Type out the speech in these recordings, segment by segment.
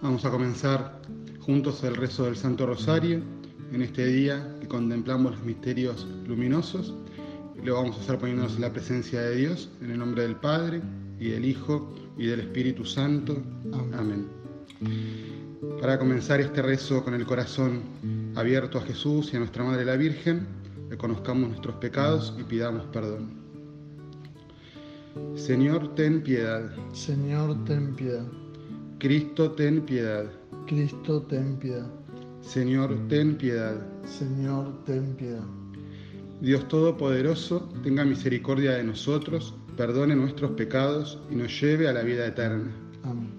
Vamos a comenzar juntos el rezo del Santo Rosario en este día que contemplamos los misterios luminosos. Lo vamos a hacer poniéndonos en la presencia de Dios, en el nombre del Padre, y del Hijo, y del Espíritu Santo. Amén. Para comenzar este rezo con el corazón abierto a Jesús y a nuestra Madre la Virgen, reconozcamos nuestros pecados y pidamos perdón. Señor, ten piedad. Señor, ten piedad. Cristo, ten piedad. Cristo, ten piedad. Señor, ten piedad. Señor, ten piedad. Dios Todopoderoso, tenga misericordia de nosotros, perdone nuestros pecados y nos lleve a la vida eterna. Amén.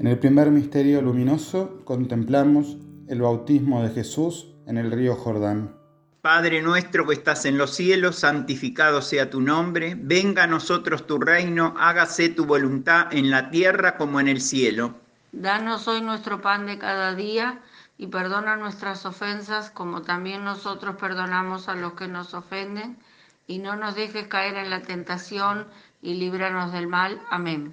En el primer misterio luminoso contemplamos el bautismo de Jesús en el río Jordán. Padre nuestro que estás en los cielos, santificado sea tu nombre, venga a nosotros tu reino, hágase tu voluntad en la tierra como en el cielo. Danos hoy nuestro pan de cada día y perdona nuestras ofensas como también nosotros perdonamos a los que nos ofenden y no nos dejes caer en la tentación y líbranos del mal. Amén.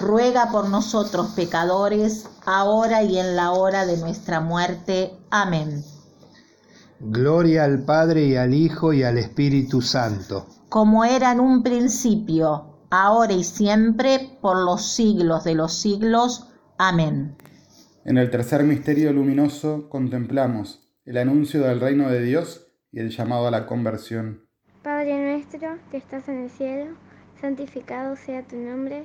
ruega por nosotros pecadores, ahora y en la hora de nuestra muerte. Amén. Gloria al Padre y al Hijo y al Espíritu Santo. Como era en un principio, ahora y siempre, por los siglos de los siglos. Amén. En el tercer misterio luminoso contemplamos el anuncio del reino de Dios y el llamado a la conversión. Padre nuestro que estás en el cielo, santificado sea tu nombre,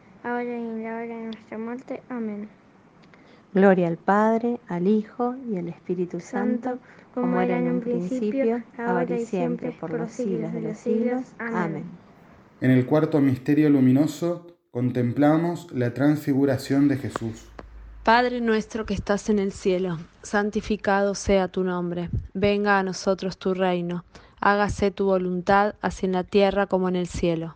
ahora y en la hora de nuestra muerte. Amén. Gloria al Padre, al Hijo y al Espíritu Santo, como era en un principio, ahora y siempre, por los siglos de los siglos. Amén. En el cuarto misterio luminoso contemplamos la transfiguración de Jesús. Padre nuestro que estás en el cielo, santificado sea tu nombre, venga a nosotros tu reino hágase tu voluntad, así en la tierra como en el cielo.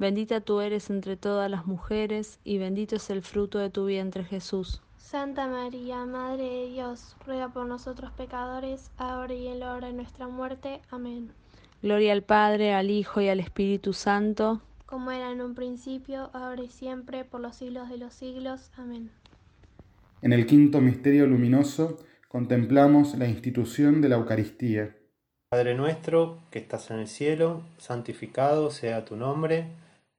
Bendita tú eres entre todas las mujeres, y bendito es el fruto de tu vientre Jesús. Santa María, Madre de Dios, ruega por nosotros pecadores, ahora y en la hora de nuestra muerte. Amén. Gloria al Padre, al Hijo y al Espíritu Santo, como era en un principio, ahora y siempre, por los siglos de los siglos. Amén. En el quinto misterio luminoso contemplamos la institución de la Eucaristía. Padre nuestro, que estás en el cielo, santificado sea tu nombre,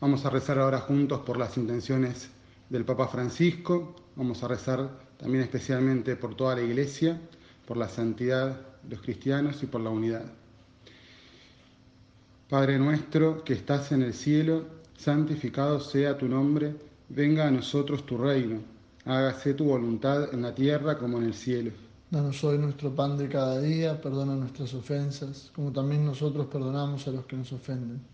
Vamos a rezar ahora juntos por las intenciones del Papa Francisco, vamos a rezar también especialmente por toda la Iglesia, por la santidad de los cristianos y por la unidad. Padre nuestro que estás en el cielo, santificado sea tu nombre, venga a nosotros tu reino, hágase tu voluntad en la tierra como en el cielo. Danos hoy nuestro pan de cada día, perdona nuestras ofensas, como también nosotros perdonamos a los que nos ofenden.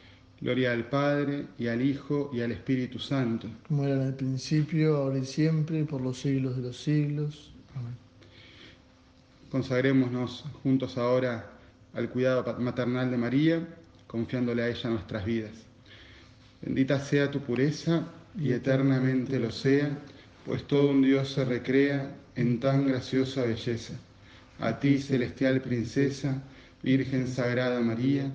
Gloria al Padre, y al Hijo, y al Espíritu Santo. Como era en el principio, ahora y siempre, y por los siglos de los siglos. Amén. Consagrémonos juntos ahora al cuidado maternal de María, confiándole a ella nuestras vidas. Bendita sea tu pureza y eternamente lo sea, pues todo un Dios se recrea en tan graciosa belleza. A ti, celestial princesa, Virgen Sagrada María,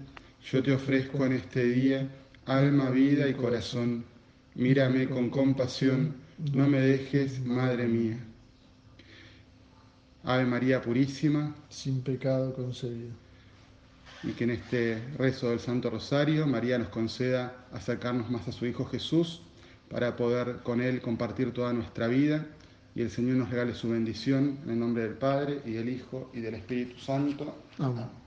yo te ofrezco en este día alma, vida y corazón. Mírame con compasión, no me dejes, Madre mía. Ave María Purísima, sin pecado concebido. Y que en este rezo del Santo Rosario María nos conceda acercarnos más a su Hijo Jesús para poder con Él compartir toda nuestra vida y el Señor nos regale su bendición en el nombre del Padre y del Hijo y del Espíritu Santo. Amén.